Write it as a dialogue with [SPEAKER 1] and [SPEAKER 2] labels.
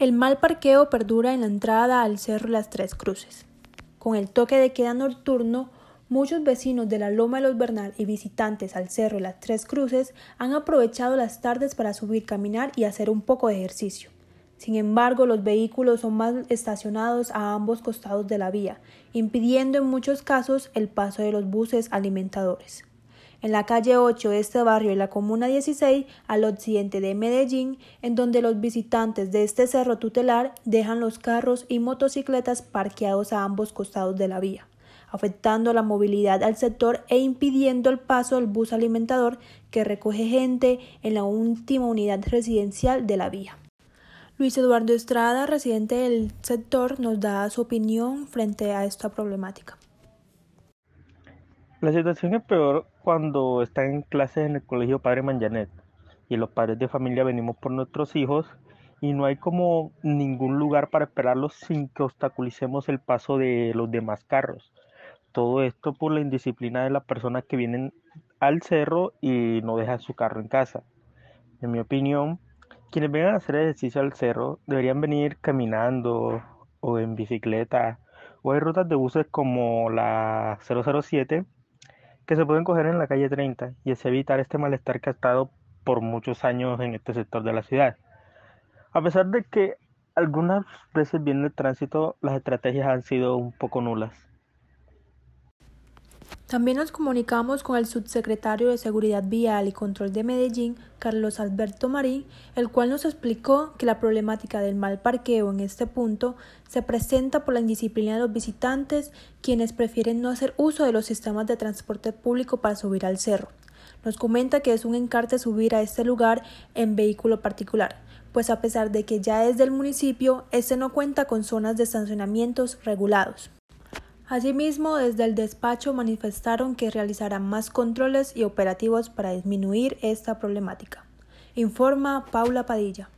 [SPEAKER 1] El mal parqueo perdura en la entrada al Cerro Las Tres Cruces. Con el toque de queda nocturno, muchos vecinos de la Loma de los Bernal y visitantes al Cerro Las Tres Cruces han aprovechado las tardes para subir, caminar y hacer un poco de ejercicio. Sin embargo, los vehículos son mal estacionados a ambos costados de la vía, impidiendo en muchos casos el paso de los buses alimentadores en la calle 8 de este barrio de la Comuna 16, al occidente de Medellín, en donde los visitantes de este cerro tutelar dejan los carros y motocicletas parqueados a ambos costados de la vía, afectando la movilidad al sector e impidiendo el paso del bus alimentador que recoge gente en la última unidad residencial de la vía. Luis Eduardo Estrada, residente del sector, nos da su opinión frente a esta problemática.
[SPEAKER 2] La situación es peor cuando están en clases en el colegio Padre Manjanet y los padres de familia venimos por nuestros hijos y no hay como ningún lugar para esperarlos sin que obstaculicemos el paso de los demás carros. Todo esto por la indisciplina de las personas que vienen al cerro y no dejan su carro en casa. En mi opinión, quienes vengan a hacer ejercicio al cerro deberían venir caminando o en bicicleta o hay rutas de buses como la 007 que se pueden coger en la calle 30 y es evitar este malestar que ha estado por muchos años en este sector de la ciudad. A pesar de que algunas veces viene el tránsito, las estrategias han sido un poco nulas.
[SPEAKER 1] También nos comunicamos con el subsecretario de Seguridad Vial y Control de Medellín, Carlos Alberto Marín, el cual nos explicó que la problemática del mal parqueo en este punto se presenta por la indisciplina de los visitantes, quienes prefieren no hacer uso de los sistemas de transporte público para subir al cerro. Nos comenta que es un encarte subir a este lugar en vehículo particular, pues a pesar de que ya es del municipio, este no cuenta con zonas de estacionamientos regulados. Asimismo, desde el despacho manifestaron que realizarán más controles y operativos para disminuir esta problemática. Informa Paula Padilla.